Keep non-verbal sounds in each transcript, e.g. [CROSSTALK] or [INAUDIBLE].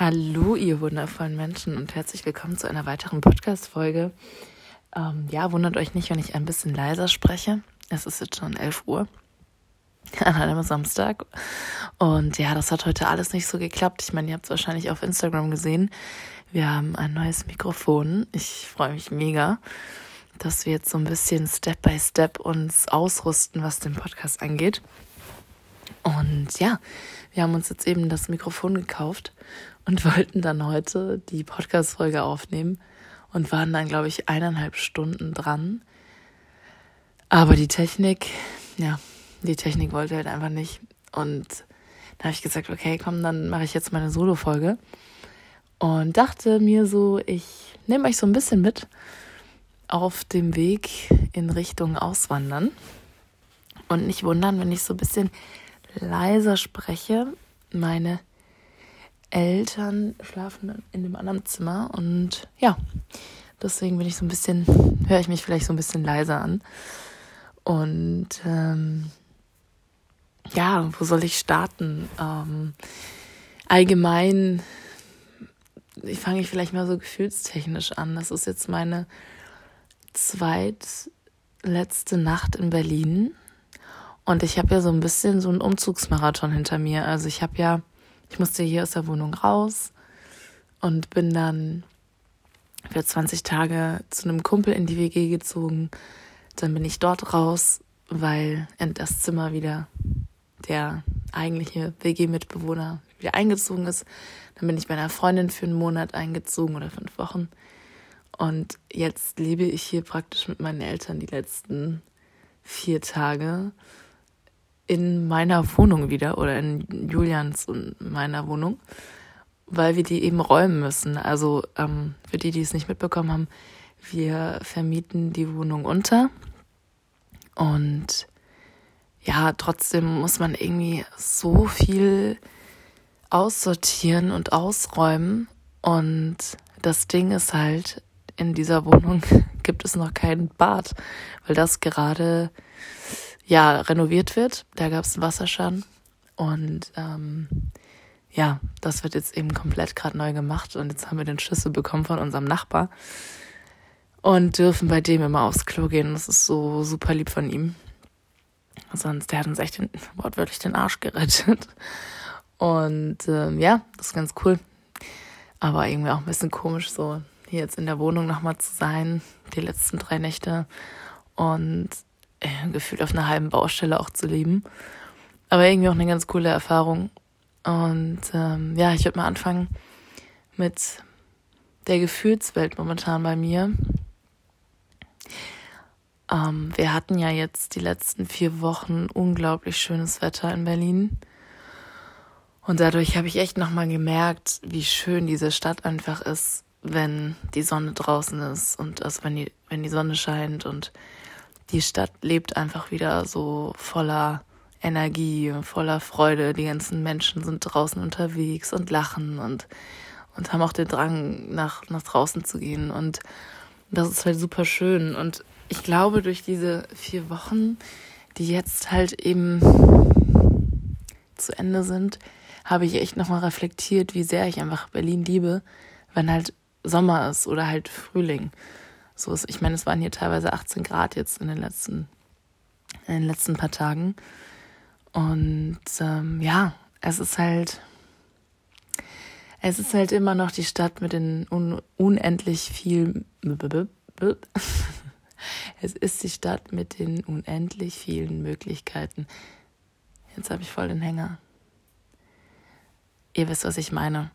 Hallo, ihr wundervollen Menschen und herzlich willkommen zu einer weiteren Podcast-Folge. Ähm, ja, wundert euch nicht, wenn ich ein bisschen leiser spreche. Es ist jetzt schon 11 Uhr an einem Samstag. Und ja, das hat heute alles nicht so geklappt. Ich meine, ihr habt es wahrscheinlich auf Instagram gesehen. Wir haben ein neues Mikrofon. Ich freue mich mega, dass wir jetzt so ein bisschen Step by Step uns ausrüsten, was den Podcast angeht. Und ja, wir haben uns jetzt eben das Mikrofon gekauft und [LAUGHS] wollten dann heute die Podcast-Folge aufnehmen und waren dann, glaube ich, eineinhalb Stunden dran. Aber die Technik, ja, die Technik wollte halt einfach nicht. Und da habe ich gesagt, okay, komm, dann mache ich jetzt meine Solo-Folge. Und dachte mir so, ich nehme euch so ein bisschen mit auf dem Weg in Richtung Auswandern. Und nicht wundern, wenn ich so ein bisschen leiser spreche. Meine Eltern schlafen in dem anderen Zimmer und ja, deswegen bin ich so ein bisschen, höre ich mich vielleicht so ein bisschen leiser an. Und ähm, ja, wo soll ich starten? Ähm, allgemein ich fange ich vielleicht mal so gefühlstechnisch an. Das ist jetzt meine zweitletzte Nacht in Berlin. Und ich habe ja so ein bisschen so einen Umzugsmarathon hinter mir. Also ich habe ja ich musste hier aus der Wohnung raus und bin dann für 20 Tage zu einem Kumpel in die WG gezogen. Dann bin ich dort raus, weil in das Zimmer wieder der eigentliche WG-Mitbewohner wieder eingezogen ist. Dann bin ich bei einer Freundin für einen Monat eingezogen oder fünf Wochen. Und jetzt lebe ich hier praktisch mit meinen Eltern die letzten vier Tage in meiner Wohnung wieder oder in Julians und meiner Wohnung, weil wir die eben räumen müssen. Also ähm, für die, die es nicht mitbekommen haben, wir vermieten die Wohnung unter und ja, trotzdem muss man irgendwie so viel aussortieren und ausräumen und das Ding ist halt, in dieser Wohnung [LAUGHS] gibt es noch kein Bad, weil das gerade ja renoviert wird. Da gab es einen Wasserschaden und ähm, ja, das wird jetzt eben komplett gerade neu gemacht und jetzt haben wir den Schlüssel bekommen von unserem Nachbar und dürfen bei dem immer aufs Klo gehen. Das ist so super lieb von ihm. Sonst, der hat uns echt den, wortwörtlich den Arsch gerettet. Und ähm, ja, das ist ganz cool. Aber irgendwie auch ein bisschen komisch, so hier jetzt in der Wohnung nochmal zu sein, die letzten drei Nächte. Und äh, gefühlt auf einer halben Baustelle auch zu leben. Aber irgendwie auch eine ganz coole Erfahrung. Und ähm, ja, ich würde mal anfangen mit der Gefühlswelt momentan bei mir. Ähm, wir hatten ja jetzt die letzten vier Wochen unglaublich schönes Wetter in Berlin. Und dadurch habe ich echt nochmal gemerkt, wie schön diese Stadt einfach ist, wenn die Sonne draußen ist und also wenn die, wenn die Sonne scheint und die Stadt lebt einfach wieder so voller Energie, voller Freude. Die ganzen Menschen sind draußen unterwegs und lachen und, und haben auch den Drang, nach, nach draußen zu gehen. Und das ist halt super schön. Und ich glaube, durch diese vier Wochen, die jetzt halt eben zu Ende sind, habe ich echt nochmal reflektiert, wie sehr ich einfach Berlin liebe, wenn halt Sommer ist oder halt Frühling. So ist, ich meine, es waren hier teilweise 18 Grad jetzt in den letzten, in den letzten paar Tagen. Und ähm, ja, es ist halt, es ist halt immer noch die Stadt mit den un unendlich viel. [LAUGHS] Es ist die Stadt mit den unendlich vielen Möglichkeiten. Jetzt habe ich voll den Hänger. Ihr wisst, was ich meine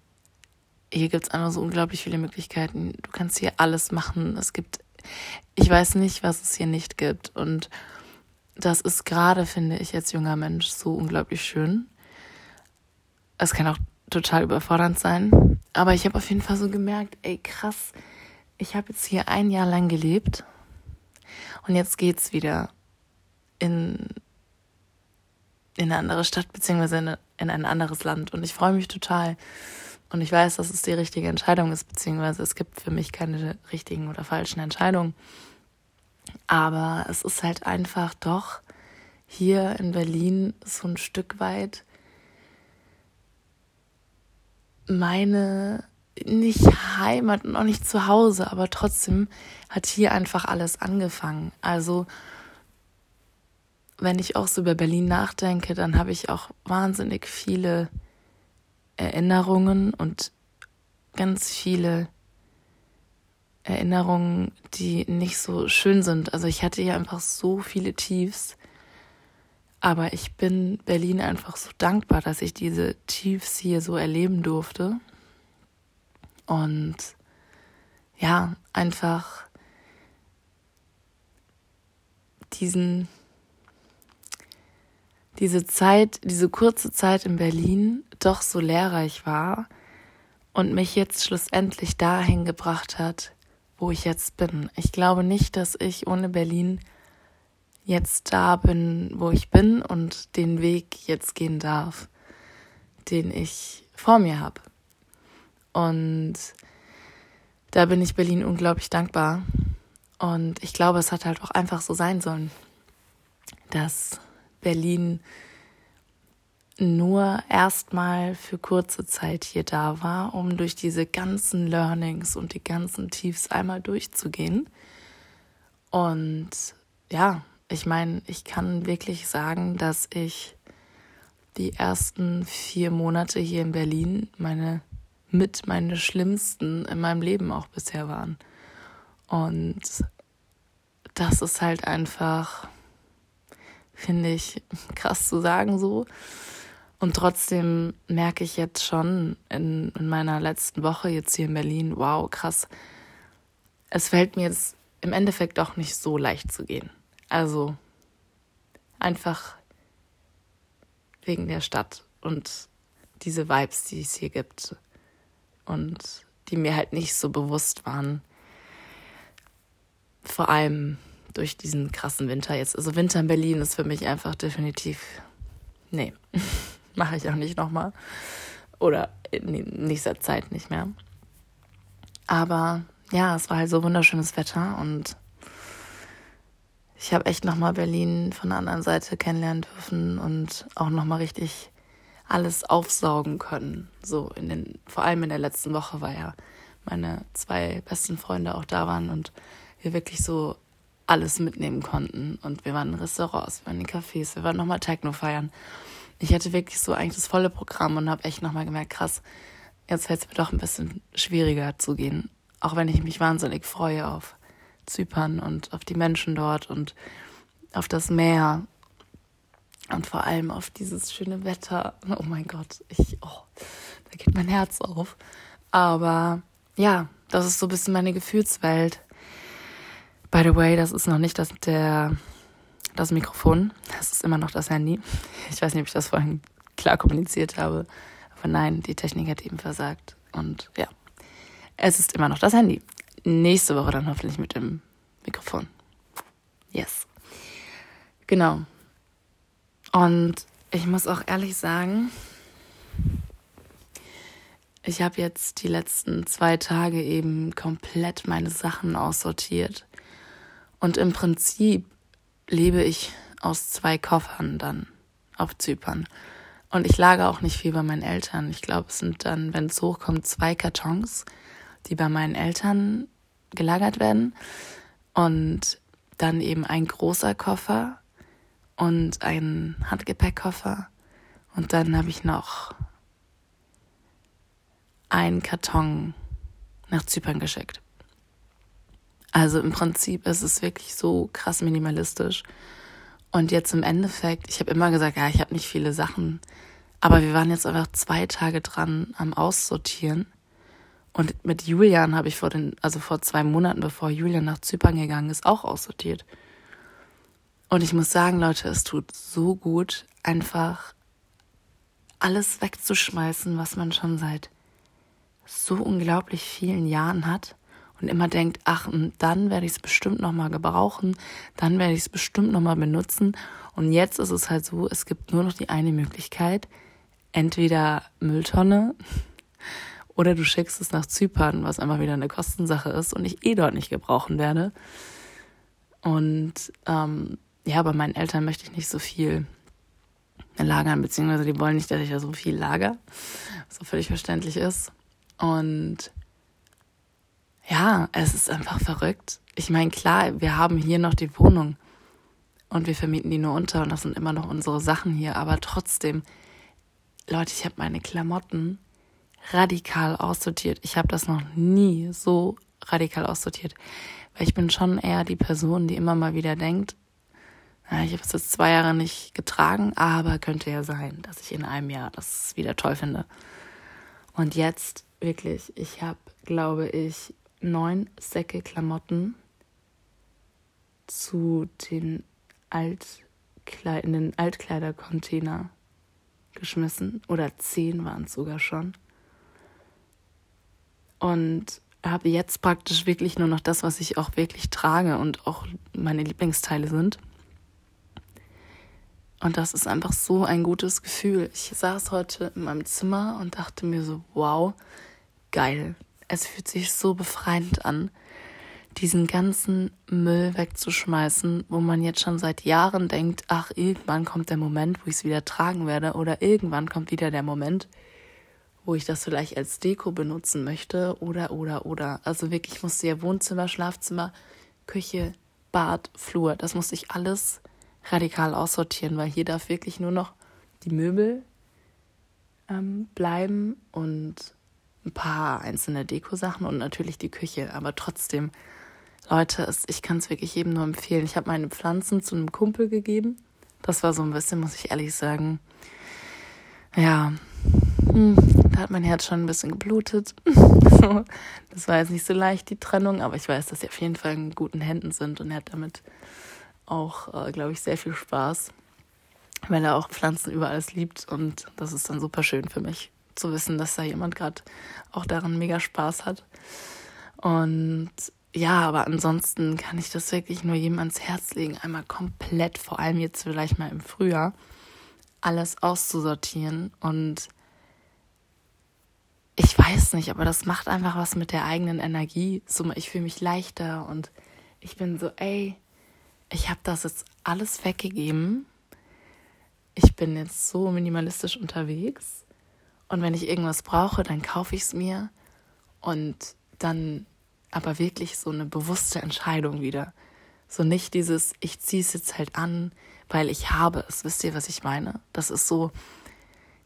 hier gibt es einfach so unglaublich viele Möglichkeiten. Du kannst hier alles machen. Es gibt, ich weiß nicht, was es hier nicht gibt. Und das ist gerade, finde ich, als junger Mensch so unglaublich schön. Es kann auch total überfordernd sein. Aber ich habe auf jeden Fall so gemerkt, ey, krass, ich habe jetzt hier ein Jahr lang gelebt. Und jetzt geht's wieder in, in eine andere Stadt, beziehungsweise in, in ein anderes Land. Und ich freue mich total. Und ich weiß, dass es die richtige Entscheidung ist, beziehungsweise es gibt für mich keine richtigen oder falschen Entscheidungen. Aber es ist halt einfach doch hier in Berlin so ein Stück weit meine nicht Heimat und auch nicht zu Hause, aber trotzdem hat hier einfach alles angefangen. Also wenn ich auch so über Berlin nachdenke, dann habe ich auch wahnsinnig viele Erinnerungen und ganz viele Erinnerungen, die nicht so schön sind. Also ich hatte hier einfach so viele Tiefs. Aber ich bin Berlin einfach so dankbar, dass ich diese Tiefs hier so erleben durfte. Und ja, einfach diesen, diese Zeit, diese kurze Zeit in Berlin doch so lehrreich war und mich jetzt schlussendlich dahin gebracht hat, wo ich jetzt bin. Ich glaube nicht, dass ich ohne Berlin jetzt da bin, wo ich bin und den Weg jetzt gehen darf, den ich vor mir habe. Und da bin ich Berlin unglaublich dankbar. Und ich glaube, es hat halt auch einfach so sein sollen, dass Berlin nur erstmal für kurze Zeit hier da war, um durch diese ganzen Learnings und die ganzen Tiefs einmal durchzugehen. Und ja, ich meine, ich kann wirklich sagen, dass ich die ersten vier Monate hier in Berlin meine mit meine schlimmsten in meinem Leben auch bisher waren. Und das ist halt einfach, finde ich, krass zu sagen so. Und trotzdem merke ich jetzt schon in, in meiner letzten Woche jetzt hier in Berlin, wow, krass. Es fällt mir jetzt im Endeffekt auch nicht so leicht zu gehen. Also einfach wegen der Stadt und diese Vibes, die es hier gibt und die mir halt nicht so bewusst waren. Vor allem durch diesen krassen Winter jetzt. Also Winter in Berlin ist für mich einfach definitiv, nee, [LAUGHS] mache ich auch nicht nochmal. Oder in nächster Zeit nicht mehr. Aber ja, es war halt so wunderschönes Wetter und ich habe echt nochmal Berlin von der anderen Seite kennenlernen dürfen und auch nochmal richtig alles aufsaugen können. So in den, vor allem in der letzten Woche, weil ja meine zwei besten Freunde auch da waren und wir wirklich so alles mitnehmen konnten. Und wir waren in Restaurants, wir waren in Cafés, wir waren nochmal Techno feiern. Ich hatte wirklich so eigentlich das volle Programm und habe echt nochmal gemerkt, krass, jetzt fällt es mir doch ein bisschen schwieriger zu gehen. Auch wenn ich mich wahnsinnig freue auf Zypern und auf die Menschen dort und auf das Meer und vor allem auf dieses schöne Wetter. Oh mein Gott, ich, oh, da geht mein Herz auf. Aber ja, das ist so ein bisschen meine Gefühlswelt. By the way, das ist noch nicht das, der, das Mikrofon. Das ist immer noch das Handy. Ich weiß nicht, ob ich das vorhin klar kommuniziert habe. Aber nein, die Technik hat eben versagt. Und ja, es ist immer noch das Handy. Nächste Woche dann hoffentlich mit dem Mikrofon. Yes. Genau. Und ich muss auch ehrlich sagen, ich habe jetzt die letzten zwei Tage eben komplett meine Sachen aussortiert. Und im Prinzip lebe ich aus zwei Koffern dann auf Zypern. Und ich lage auch nicht viel bei meinen Eltern. Ich glaube, es sind dann, wenn es hochkommt, zwei Kartons, die bei meinen Eltern gelagert werden. Und dann eben ein großer Koffer und einen Handgepäckkoffer. Und dann habe ich noch einen Karton nach Zypern geschickt. Also im Prinzip ist es wirklich so krass minimalistisch. Und jetzt im Endeffekt, ich habe immer gesagt, ja, ich habe nicht viele Sachen, aber wir waren jetzt einfach zwei Tage dran am Aussortieren. Und mit Julian habe ich vor den, also vor zwei Monaten, bevor Julian nach Zypern gegangen ist, auch aussortiert. Und ich muss sagen, Leute, es tut so gut, einfach alles wegzuschmeißen, was man schon seit so unglaublich vielen Jahren hat und immer denkt, ach, dann werde ich es bestimmt nochmal gebrauchen, dann werde ich es bestimmt nochmal benutzen. Und jetzt ist es halt so, es gibt nur noch die eine Möglichkeit, entweder Mülltonne [LAUGHS] oder du schickst es nach Zypern, was einfach wieder eine Kostensache ist und ich eh dort nicht gebrauchen werde. Und ähm, ja, bei meinen Eltern möchte ich nicht so viel lagern, beziehungsweise die wollen nicht, dass ich da so viel lager, was so völlig verständlich ist. Und ja, es ist einfach verrückt. Ich meine, klar, wir haben hier noch die Wohnung und wir vermieten die nur unter und das sind immer noch unsere Sachen hier, aber trotzdem, Leute, ich habe meine Klamotten radikal aussortiert. Ich habe das noch nie so radikal aussortiert, weil ich bin schon eher die Person, die immer mal wieder denkt, na, ich habe es jetzt zwei Jahre nicht getragen, aber könnte ja sein, dass ich in einem Jahr das wieder toll finde. Und jetzt wirklich, ich habe, glaube ich, neun Säcke Klamotten zu den Altkleid in den Altkleidercontainer geschmissen. Oder zehn waren es sogar schon. Und habe jetzt praktisch wirklich nur noch das, was ich auch wirklich trage und auch meine Lieblingsteile sind. Und das ist einfach so ein gutes Gefühl. Ich saß heute in meinem Zimmer und dachte mir so, wow, geil. Es fühlt sich so befreiend an, diesen ganzen Müll wegzuschmeißen, wo man jetzt schon seit Jahren denkt, ach, irgendwann kommt der Moment, wo ich es wieder tragen werde oder irgendwann kommt wieder der Moment, wo ich das vielleicht als Deko benutzen möchte oder, oder, oder. Also wirklich musste ja Wohnzimmer, Schlafzimmer, Küche, Bad, Flur, das musste ich alles radikal aussortieren, weil hier darf wirklich nur noch die Möbel ähm, bleiben und ein paar einzelne Dekosachen und natürlich die Küche. Aber trotzdem, Leute, ich kann es wirklich jedem nur empfehlen. Ich habe meine Pflanzen zu einem Kumpel gegeben. Das war so ein bisschen, muss ich ehrlich sagen, ja, hm, da hat mein Herz schon ein bisschen geblutet. [LAUGHS] das war jetzt nicht so leicht, die Trennung, aber ich weiß, dass sie auf jeden Fall in guten Händen sind und er hat damit auch, äh, glaube ich, sehr viel Spaß, weil er auch Pflanzen über alles liebt und das ist dann super schön für mich zu wissen, dass da jemand gerade auch daran mega Spaß hat. Und ja, aber ansonsten kann ich das wirklich nur jedem ans Herz legen, einmal komplett, vor allem jetzt vielleicht mal im Frühjahr, alles auszusortieren und ich weiß nicht, aber das macht einfach was mit der eigenen Energie. So, ich fühle mich leichter und ich bin so, ey, ich habe das jetzt alles weggegeben. Ich bin jetzt so minimalistisch unterwegs. Und wenn ich irgendwas brauche, dann kaufe ich es mir. Und dann aber wirklich so eine bewusste Entscheidung wieder. So nicht dieses, ich ziehe es jetzt halt an, weil ich habe es. Wisst ihr, was ich meine? Das ist so,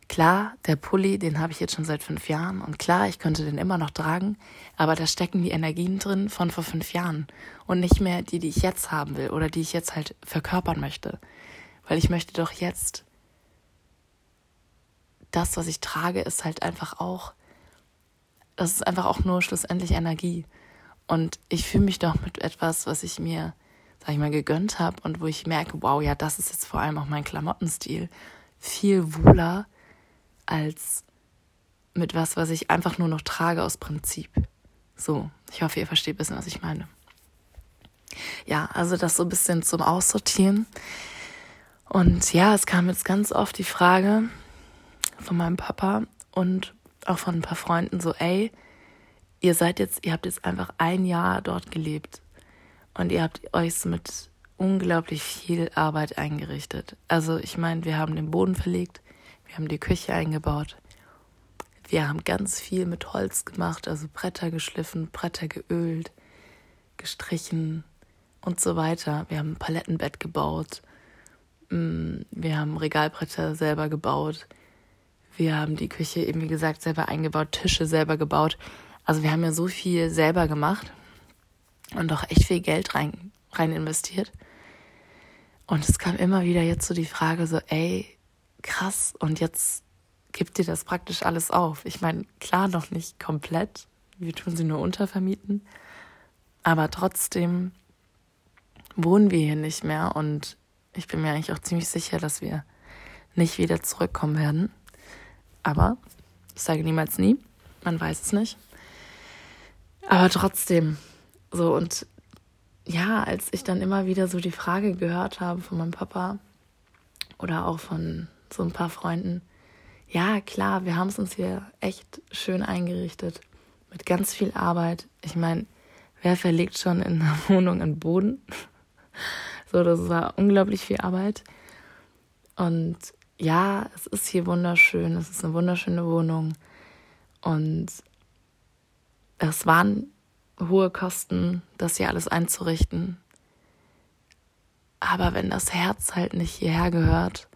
Klar, der Pulli, den habe ich jetzt schon seit fünf Jahren und klar, ich könnte den immer noch tragen, aber da stecken die Energien drin von vor fünf Jahren und nicht mehr die, die ich jetzt haben will oder die ich jetzt halt verkörpern möchte. Weil ich möchte doch jetzt, das, was ich trage, ist halt einfach auch, das ist einfach auch nur schlussendlich Energie. Und ich fühle mich doch mit etwas, was ich mir, sag ich mal, gegönnt habe und wo ich merke, wow, ja, das ist jetzt vor allem auch mein Klamottenstil, viel wohler als mit was, was ich einfach nur noch trage aus Prinzip. So, ich hoffe, ihr versteht ein bisschen, was ich meine. Ja, also das so ein bisschen zum Aussortieren. Und ja, es kam jetzt ganz oft die Frage von meinem Papa und auch von ein paar Freunden so, ey, ihr seid jetzt, ihr habt jetzt einfach ein Jahr dort gelebt und ihr habt euch mit unglaublich viel Arbeit eingerichtet. Also ich meine, wir haben den Boden verlegt, wir haben die Küche eingebaut. Wir haben ganz viel mit Holz gemacht, also Bretter geschliffen, Bretter geölt, gestrichen und so weiter. Wir haben ein Palettenbett gebaut. Mm, wir haben Regalbretter selber gebaut. Wir haben die Küche eben, wie gesagt, selber eingebaut, Tische selber gebaut. Also wir haben ja so viel selber gemacht und auch echt viel Geld rein, rein investiert. Und es kam immer wieder jetzt so die Frage so, ey, krass, und jetzt gibt dir das praktisch alles auf. Ich meine, klar, noch nicht komplett. Wir tun sie nur untervermieten. Aber trotzdem wohnen wir hier nicht mehr und ich bin mir eigentlich auch ziemlich sicher, dass wir nicht wieder zurückkommen werden. Aber ich sage niemals nie, man weiß es nicht. Aber trotzdem, so und ja, als ich dann immer wieder so die Frage gehört habe von meinem Papa oder auch von so ein paar Freunden. Ja, klar, wir haben es uns hier echt schön eingerichtet. Mit ganz viel Arbeit. Ich meine, wer verlegt schon in einer [LAUGHS] Wohnung einen Boden? [LAUGHS] So, das war unglaublich viel Arbeit. Und ja, es ist hier wunderschön, es ist eine wunderschöne Wohnung und es waren hohe Kosten, das hier alles einzurichten. Aber wenn das Herz halt nicht hierher gehört,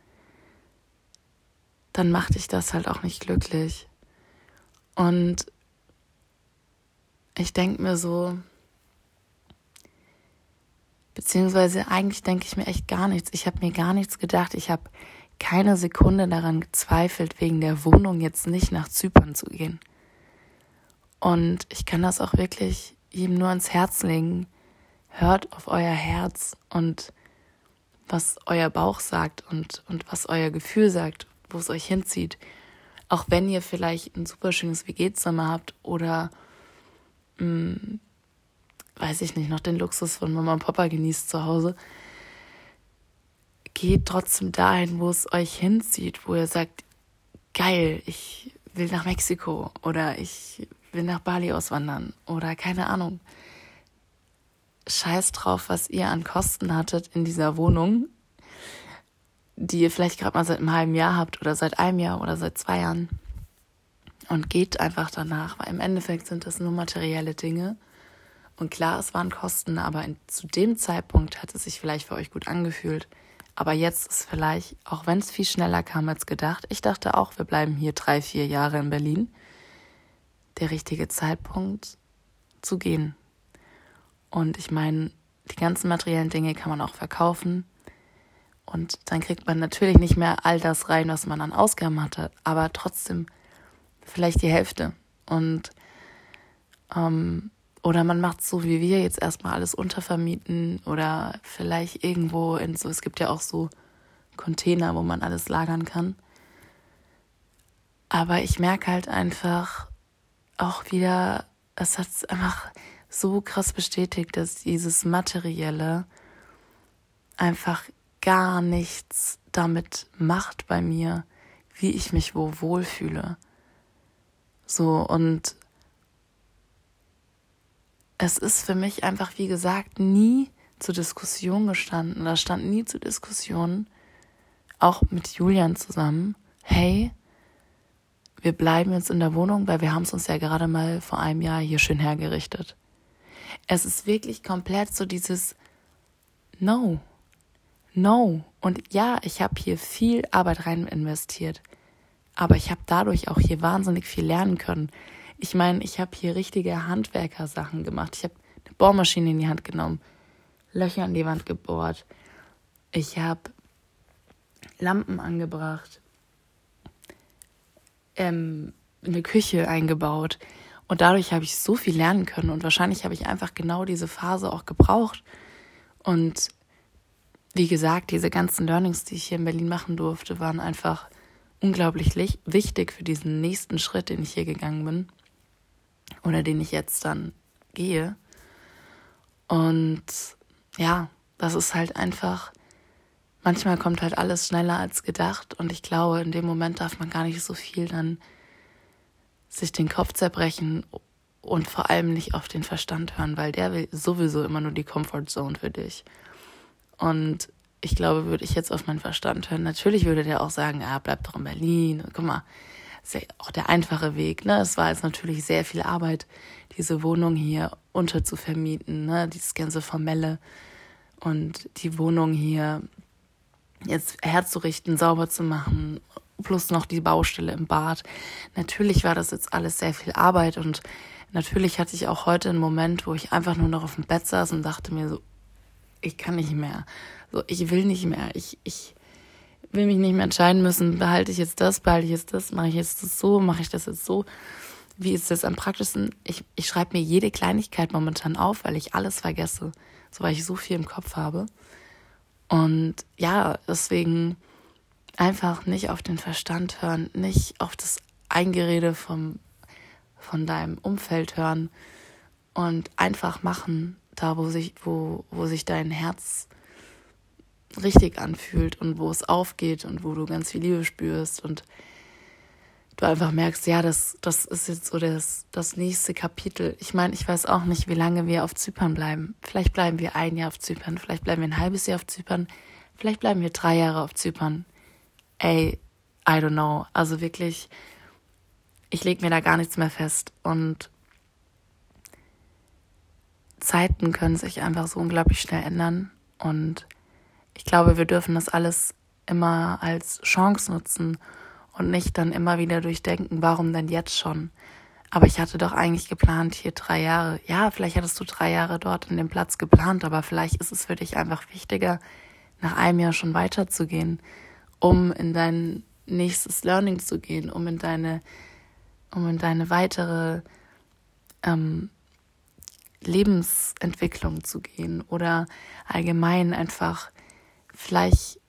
dann macht dich das halt auch nicht glücklich. Und ich denke mir so, beziehungsweise eigentlich denke ich mir echt gar nichts. Ich habe mir gar nichts gedacht. Ich habe keine Sekunde daran gezweifelt, wegen der Wohnung jetzt nicht nach Zypern zu gehen. Und ich kann das auch wirklich ihm nur ans Herz legen. Hört auf euer Herz und was euer Bauch sagt und, und was euer Gefühl sagt, wo es euch hinzieht. Auch wenn ihr vielleicht ein super schönes WG-Zimmer habt oder, mh, hm, weiß ich nicht, noch den Luxus von Mama und Papa genießt zu Hause, geht trotzdem dahin, wo es euch hinzieht, wo ihr sagt, geil, ich will nach Mexiko oder ich will nach Bali auswandern oder keine Ahnung. Scheiß drauf, was ihr an Kosten hattet in dieser Wohnung, die ihr vielleicht gerade mal seit einem halben Jahr habt oder seit einem Jahr oder seit zwei Jahren. Und geht einfach danach, weil im Endeffekt sind das nur materielle Dinge. Und klar, es waren Kosten, aber in, zu dem Zeitpunkt hat es sich vielleicht für euch gut angefühlt. Aber jetzt ist vielleicht, auch wenn es viel schneller kam als gedacht, ich dachte auch, wir bleiben hier drei, vier Jahre in Berlin, der richtige Zeitpunkt zu gehen. Und ich meine, die ganzen materiellen Dinge kann man auch verkaufen. Und dann kriegt man natürlich nicht mehr all das rein, was man an Ausgaben hatte, aber trotzdem vielleicht die Hälfte. Und ähm, oder man macht so wie wir jetzt erstmal alles untervermieten oder vielleicht irgendwo in so, es gibt ja auch so Container, wo man alles lagern kann. Aber ich merke halt einfach auch wieder, es hat einfach so krass bestätigt, dass dieses Materielle einfach gar nichts damit macht bei mir, wie ich mich wo wohlfühle. So und es ist für mich einfach, wie gesagt, nie zur Diskussion gestanden oder stand nie zur Diskussion, auch mit Julian zusammen, hey, wir bleiben jetzt in der Wohnung, weil wir haben es uns ja gerade mal vor einem Jahr hier schön hergerichtet. Es ist wirklich komplett so dieses No, no. Und ja, ich habe hier viel Arbeit rein investiert, aber ich habe dadurch auch hier wahnsinnig viel lernen können. Ich meine, ich habe hier richtige Handwerkersachen gemacht. Ich habe eine Bohrmaschine in die Hand genommen, Löcher in die Wand gebohrt. Ich habe Lampen angebracht, ähm, eine Küche eingebaut. Und dadurch habe ich so viel lernen können. Und wahrscheinlich habe ich einfach genau diese Phase auch gebraucht. Und wie gesagt, diese ganzen Learnings, die ich hier in Berlin machen durfte, waren einfach unglaublich wichtig für diesen nächsten Schritt, den ich hier gegangen bin oder den ich jetzt dann gehe. Und ja, das ist halt einfach, manchmal kommt halt alles schneller als gedacht und ich glaube, in dem Moment darf man gar nicht so viel dann sich den Kopf zerbrechen und vor allem nicht auf den Verstand hören, weil der will sowieso immer nur die Comfort Zone für dich. Und ich glaube, würde ich jetzt auf meinen Verstand hören, natürlich würde der auch sagen, ah, bleib doch in Berlin. Guck mal, ja auch der einfache Weg. Ne? Es war jetzt natürlich sehr viel Arbeit, diese Wohnung hier unterzuvermieten, ne? dieses ganze Formelle und die Wohnung hier jetzt herzurichten, sauber zu machen, plus noch die Baustelle im Bad. Natürlich war das jetzt alles sehr viel Arbeit und natürlich hatte ich auch heute einen Moment, wo ich einfach nur noch auf dem Bett saß und dachte mir so, ich kann nicht mehr. So, ich will nicht mehr. Ich, ich, will mich nicht mehr entscheiden müssen, behalte ich jetzt das, behalte ich jetzt das, mache ich jetzt das so, mache ich das jetzt so. Wie ist das am praktischsten? Ich, ich schreibe mir jede Kleinigkeit momentan auf, weil ich alles vergesse, so weil ich so viel im Kopf habe. Und ja, deswegen einfach nicht auf den Verstand hören, nicht auf das Eingerede vom, von deinem Umfeld hören und einfach machen, da wo sich, wo, wo sich dein Herz richtig anfühlt und wo es aufgeht und wo du ganz viel Liebe spürst und du einfach merkst, ja, das, das ist jetzt so das, das nächste Kapitel. Ich meine, ich weiß auch nicht, wie lange wir auf Zypern bleiben. Vielleicht bleiben wir ein Jahr auf Zypern, vielleicht bleiben wir ein halbes Jahr auf Zypern, vielleicht bleiben wir drei Jahre auf Zypern. ey, I don't know. Also wirklich, ich lege mir da gar nichts mehr fest. Und Zeiten können sich einfach so unglaublich schnell ändern. Und ich glaube, wir dürfen das alles immer als Chance nutzen und nicht dann immer wieder durchdenken, warum denn jetzt schon? Aber ich hatte doch eigentlich geplant, hier drei Jahre. Ja, vielleicht hattest du drei Jahre dort in dem Platz geplant, aber vielleicht ist es für dich einfach wichtiger, nach einem Jahr schon weiterzugehen, um in dein nächstes Learning zu gehen, um in deine, um in deine weitere ähm, Lebensentwicklung zu gehen oder allgemein einfach, vielleicht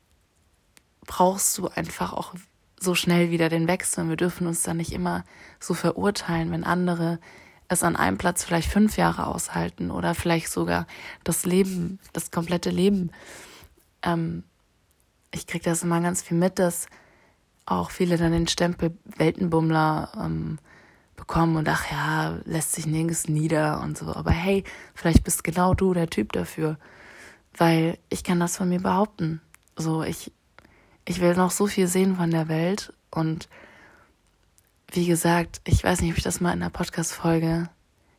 brauchst du einfach auch so schnell wieder den Wechsel. Wir dürfen uns da nicht immer so verurteilen, wenn andere es an einem Platz vielleicht fünf Jahre aushalten oder vielleicht sogar das Leben, das komplette Leben. Ähm, ich kriege das immer ganz viel mit, dass auch viele dann den Stempel Weltenbummler ähm, bekommen und ach ja, lässt sich nirgends nieder und so. Aber hey, vielleicht bist genau du der Typ dafür. Weil ich kann das von mir behaupten. So, ich, ich will noch so viel sehen von der Welt und wie gesagt, ich weiß nicht, ob ich das mal in der Podcast-Folge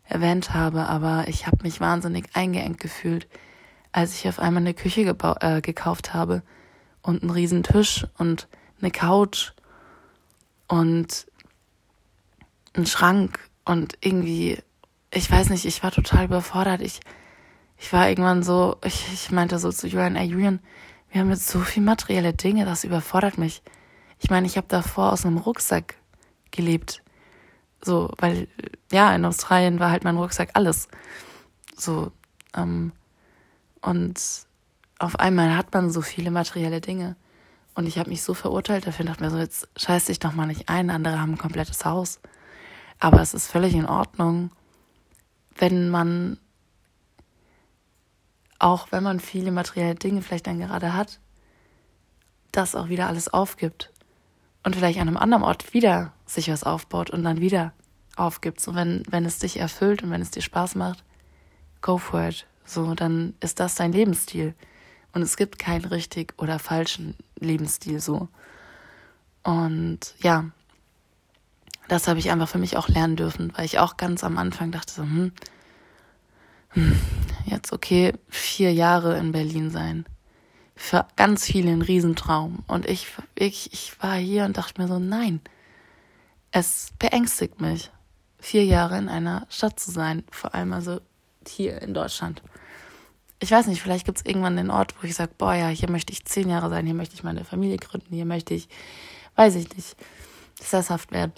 erwähnt habe, aber ich habe mich wahnsinnig eingeengt gefühlt, als ich auf einmal eine Küche äh, gekauft habe und einen riesen Tisch und eine Couch und einen Schrank und irgendwie, ich weiß nicht, ich war total überfordert. Ich, ich war irgendwann so, ich, ich meinte so zu Julian, ey Julian, wir haben jetzt so viel materielle Dinge, das überfordert mich. Ich meine, ich habe davor aus einem Rucksack gelebt. So, weil, ja, in Australien war halt mein Rucksack alles. So, ähm, und auf einmal hat man so viele materielle Dinge. Und ich habe mich so verurteilt dafür, dachte mir so, jetzt scheiß dich doch mal nicht ein, andere haben ein komplettes Haus. Aber es ist völlig in Ordnung, wenn man auch wenn man viele materielle Dinge vielleicht dann gerade hat, das auch wieder alles aufgibt und vielleicht an einem anderen Ort wieder sich was aufbaut und dann wieder aufgibt. So wenn, wenn es dich erfüllt und wenn es dir Spaß macht, go for it. So, dann ist das dein Lebensstil. Und es gibt keinen richtig oder falschen Lebensstil so. Und ja, das habe ich einfach für mich auch lernen dürfen, weil ich auch ganz am Anfang dachte so, hm, hm jetzt okay, vier Jahre in Berlin sein. Für ganz viele ein Riesentraum. Und ich, ich, ich war hier und dachte mir so, nein, es beängstigt mich, vier Jahre in einer Stadt zu sein, vor allem also hier in Deutschland. Ich weiß nicht, vielleicht gibt es irgendwann den Ort, wo ich sage, boah ja, hier möchte ich zehn Jahre sein, hier möchte ich meine Familie gründen, hier möchte ich, weiß ich nicht, sesshaft werden.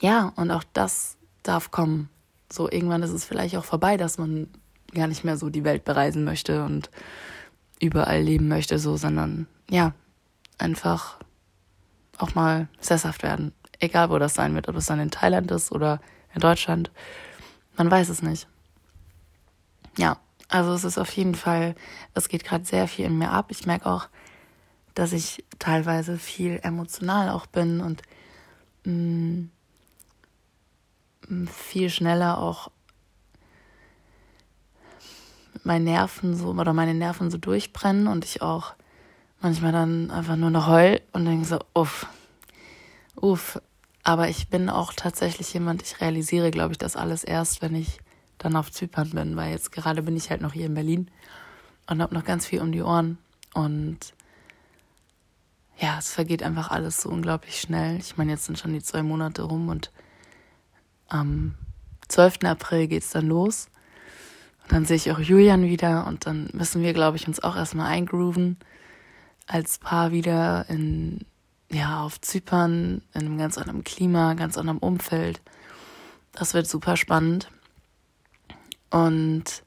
Ja, und auch das darf kommen. So, irgendwann ist es vielleicht auch vorbei, dass man gar nicht mehr so die Welt bereisen möchte und überall leben möchte, so, sondern ja, einfach auch mal sesshaft werden. Egal, wo das sein wird, ob es dann in Thailand ist oder in Deutschland. Man weiß es nicht. Ja, also es ist auf jeden Fall, es geht gerade sehr viel in mir ab. Ich merke auch, dass ich teilweise viel emotional auch bin und mh, mm, viel schneller auch meine Nerven so oder meine Nerven so durchbrennen und ich auch manchmal dann einfach nur noch heul und denke so, uff, uff. Aber ich bin auch tatsächlich jemand, ich realisiere, glaube ich, das alles erst, wenn ich dann auf Zypern bin, weil jetzt gerade bin ich halt noch hier in Berlin und habe noch ganz viel um die Ohren und ja, es vergeht einfach alles so unglaublich schnell. Ich meine, jetzt sind schon die zwei Monate rum und am 12. April geht's dann los. Und dann sehe ich auch Julian wieder und dann müssen wir, glaube ich, uns auch erstmal eingrooven als Paar wieder in, ja, auf Zypern, in einem ganz anderen Klima, ganz anderem Umfeld. Das wird super spannend. Und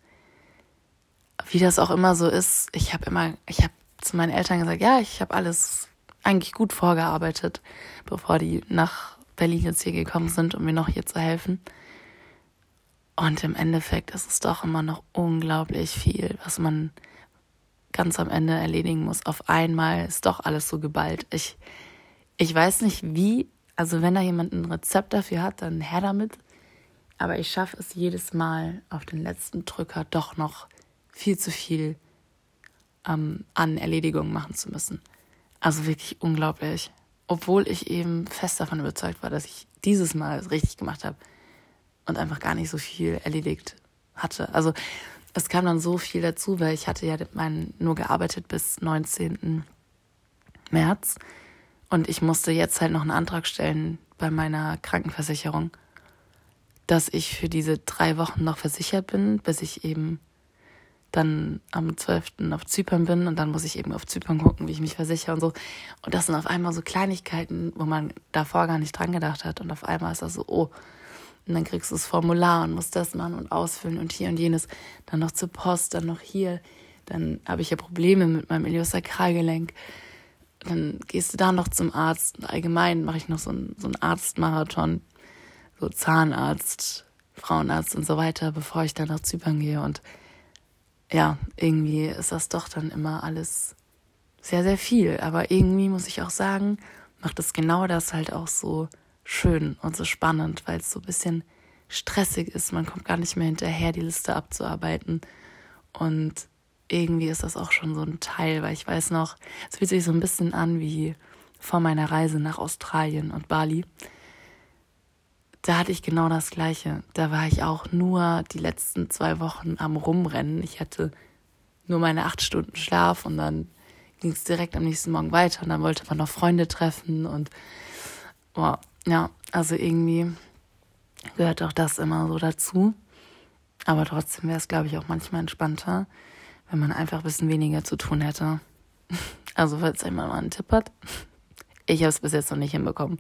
wie das auch immer so ist, ich habe immer, ich habe zu meinen Eltern gesagt, ja, ich habe alles eigentlich gut vorgearbeitet, bevor die nach Berlin jetzt hier gekommen sind, um mir noch hier zu helfen. Und im Endeffekt ist es doch immer noch unglaublich viel, was man ganz am Ende erledigen muss. Auf einmal ist doch alles so geballt. Ich, ich weiß nicht wie, also wenn da jemand ein Rezept dafür hat, dann her damit. Aber ich schaffe es jedes Mal auf den letzten Drücker doch noch viel zu viel ähm, an Erledigungen machen zu müssen. Also wirklich unglaublich. Obwohl ich eben fest davon überzeugt war, dass ich dieses Mal es richtig gemacht habe und einfach gar nicht so viel erledigt hatte. Also es kam dann so viel dazu, weil ich hatte ja mein, nur gearbeitet bis 19. März und ich musste jetzt halt noch einen Antrag stellen bei meiner Krankenversicherung, dass ich für diese drei Wochen noch versichert bin, bis ich eben dann am 12. auf Zypern bin und dann muss ich eben auf Zypern gucken, wie ich mich versichere und so. Und das sind auf einmal so Kleinigkeiten, wo man davor gar nicht dran gedacht hat. Und auf einmal ist das so, oh, und dann kriegst du das Formular und musst das machen und ausfüllen und hier und jenes. Dann noch zur Post, dann noch hier. Dann habe ich ja Probleme mit meinem Iliosakralgelenk. Dann gehst du da noch zum Arzt. Allgemein mache ich noch so einen, so einen Arztmarathon. So Zahnarzt, Frauenarzt und so weiter, bevor ich dann nach Zypern gehe. Und ja, irgendwie ist das doch dann immer alles sehr, sehr viel. Aber irgendwie muss ich auch sagen, macht es genau das halt auch so schön und so spannend, weil es so ein bisschen stressig ist. Man kommt gar nicht mehr hinterher, die Liste abzuarbeiten. Und irgendwie ist das auch schon so ein Teil, weil ich weiß noch, es fühlt sich so ein bisschen an wie vor meiner Reise nach Australien und Bali. Da hatte ich genau das Gleiche. Da war ich auch nur die letzten zwei Wochen am Rumrennen. Ich hatte nur meine acht Stunden Schlaf und dann ging es direkt am nächsten Morgen weiter und dann wollte man noch Freunde treffen und boah, ja, also irgendwie gehört auch das immer so dazu. Aber trotzdem wäre es, glaube ich, auch manchmal entspannter, wenn man einfach ein bisschen weniger zu tun hätte. [LAUGHS] Also, falls jemand mal einen Tipp hat. Ich habe es bis jetzt noch nicht hinbekommen.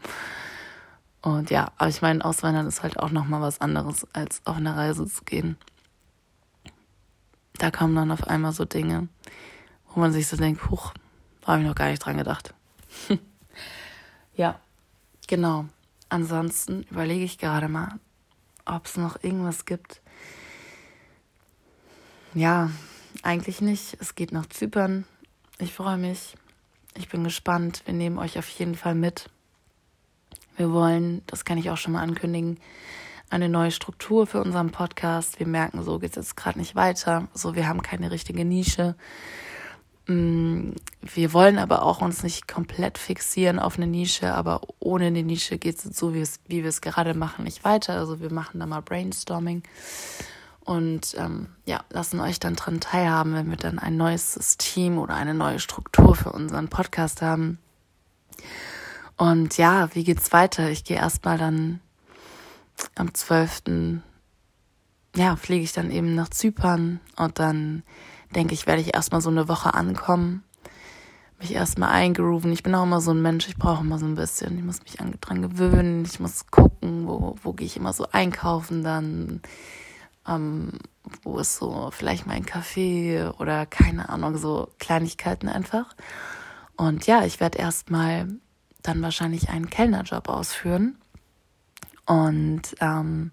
Und ja, aber ich meine, Auswandern ist halt auch nochmal was anderes, als auf eine Reise zu gehen. Da kommen dann auf einmal so Dinge, wo man sich so denkt, huch, da habe ich noch gar nicht dran gedacht. [LAUGHS] ja, Genau. Ansonsten überlege ich gerade mal, ob es noch irgendwas gibt. Ja, eigentlich nicht. Es geht nach Zypern. Ich freue mich. Ich bin gespannt. Wir nehmen euch auf jeden Fall mit. Wir wollen, das kann ich auch schon mal ankündigen, eine neue Struktur für unseren Podcast. Wir merken, so geht es jetzt gerade nicht weiter. So, wir haben keine richtige Nische. Mm, wir wollen aber auch uns nicht komplett fixieren auf eine Nische, aber ohne eine Nische geht es so, wie, wir es gerade machen, nicht weiter. Also wir machen da mal Brainstorming und ähm, ja, lassen euch dann dran teilhaben, wenn wir dann ein neues System oder eine neue Struktur für unseren Podcast haben. Und ja, wie geht's weiter? Ich gehe erstmal dann am 12. Ja, fliege ich dann eben nach Zypern und dann denke ich, werde ich erstmal so eine Woche ankommen, mich erstmal eingrooven. Ich bin auch immer so ein Mensch, ich brauche immer so ein bisschen, ich muss mich dran gewöhnen, ich muss gucken, wo, wo gehe ich immer so einkaufen dann, ähm, wo ist so vielleicht mein Kaffee oder keine Ahnung, so Kleinigkeiten einfach. Und ja, ich werde erstmal dann wahrscheinlich einen Kellnerjob ausführen. Und ähm,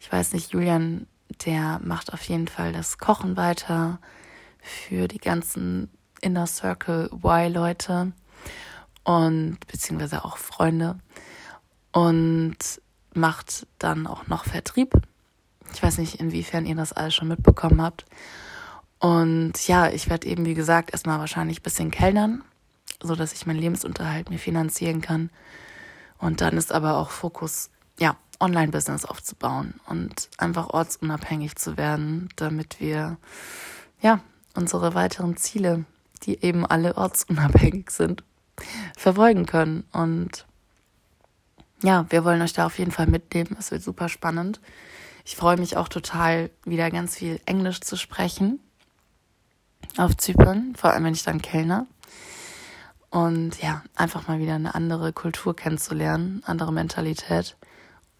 ich weiß nicht, Julian der macht auf jeden Fall das Kochen weiter für die ganzen Inner Circle Y-Leute und beziehungsweise auch Freunde und macht dann auch noch Vertrieb. Ich weiß nicht, inwiefern ihr das alles schon mitbekommen habt. Und ja, ich werde eben, wie gesagt, erstmal wahrscheinlich ein bisschen kellnern, so dass ich meinen Lebensunterhalt mir finanzieren kann. Und dann ist aber auch Fokus, ja, Online-Business aufzubauen und einfach ortsunabhängig zu werden, damit wir ja unsere weiteren Ziele, die eben alle ortsunabhängig sind, verfolgen können. Und ja, wir wollen euch da auf jeden Fall mitnehmen. Es wird super spannend. Ich freue mich auch total, wieder ganz viel Englisch zu sprechen auf Zypern, vor allem wenn ich dann Kellner. Und ja, einfach mal wieder eine andere Kultur kennenzulernen, andere Mentalität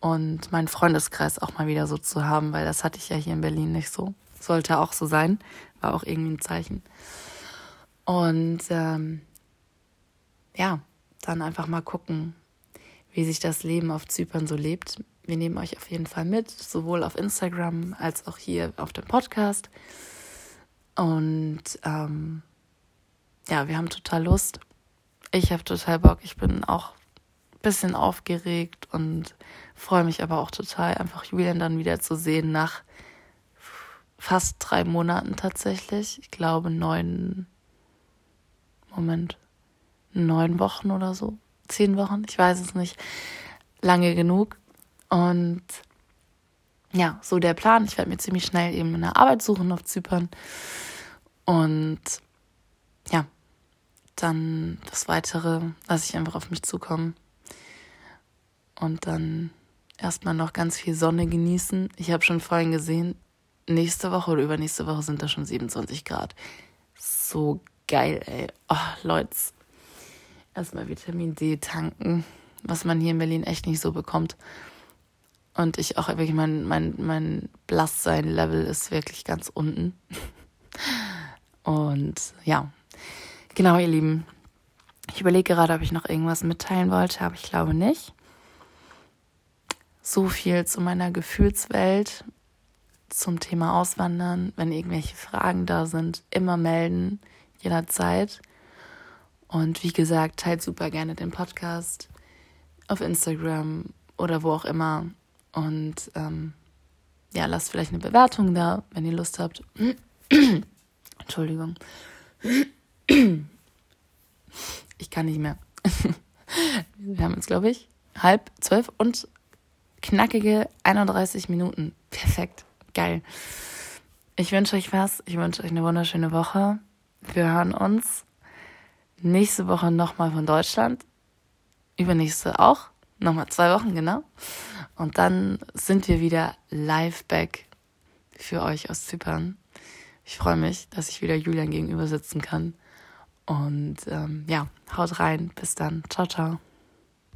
und meinen Freundeskreis auch mal wieder so zu haben, weil das hatte ich ja hier in Berlin nicht so. Sollte auch so sein, war auch irgendwie ein Zeichen. Und ähm, ja, dann einfach mal gucken, wie sich das Leben auf Zypern so lebt. Wir nehmen euch auf jeden Fall mit, sowohl auf Instagram als auch hier auf dem Podcast. Und ähm, ja, wir haben total Lust. Ich habe total Bock. Ich bin auch ein bisschen aufgeregt und freue mich aber auch total, einfach Julian dann wieder zu sehen nach fast drei Monaten tatsächlich. Ich glaube neun, Moment, neun Wochen oder so. Zehn Wochen, ich weiß es nicht. Lange genug. Und ja, so der Plan. Ich werde mir ziemlich schnell eben eine Arbeit suchen auf Zypern. Und ja, dann das Weitere lasse ich einfach auf mich zukommen. Und dann erstmal noch ganz viel Sonne genießen. Ich habe schon vorhin gesehen, nächste Woche oder übernächste Woche sind da schon 27 Grad. So geil, ey. Oh, Leute. Erstmal Vitamin D tanken, was man hier in Berlin echt nicht so bekommt. Und ich auch wirklich, mein, mein, mein Blasssein-Level ist wirklich ganz unten. [LAUGHS] Und ja, genau, ihr Lieben. Ich überlege gerade, ob ich noch irgendwas mitteilen wollte, aber ich glaube nicht. So viel zu meiner Gefühlswelt, zum Thema Auswandern. Wenn irgendwelche Fragen da sind, immer melden, jederzeit. Und wie gesagt, teilt super gerne den Podcast auf Instagram oder wo auch immer. Und ähm, ja, lasst vielleicht eine Bewertung da, wenn ihr Lust habt. [CLEARS THROAT] Entschuldigung. [CLEARS THROAT] Ich kann nicht mehr. [LAUGHS] Wir haben jetzt, glaube ich, halb zwölf und knackige 31 Minuten. Perfekt. Geil. Ich wünsche euch was. Ich wünsche euch eine wunderschöne Woche. Wir hören uns nächste Woche nochmal von Deutschland. Übernächste auch. Nochmal zwei Wochen, genau. Und dann sind wir wieder live back für euch aus Zypern. Ich freue mich, dass ich wieder Julian gegenüber sitzen kann. Und ähm, ja, haut rein. Bis dann. Ciao, ciao.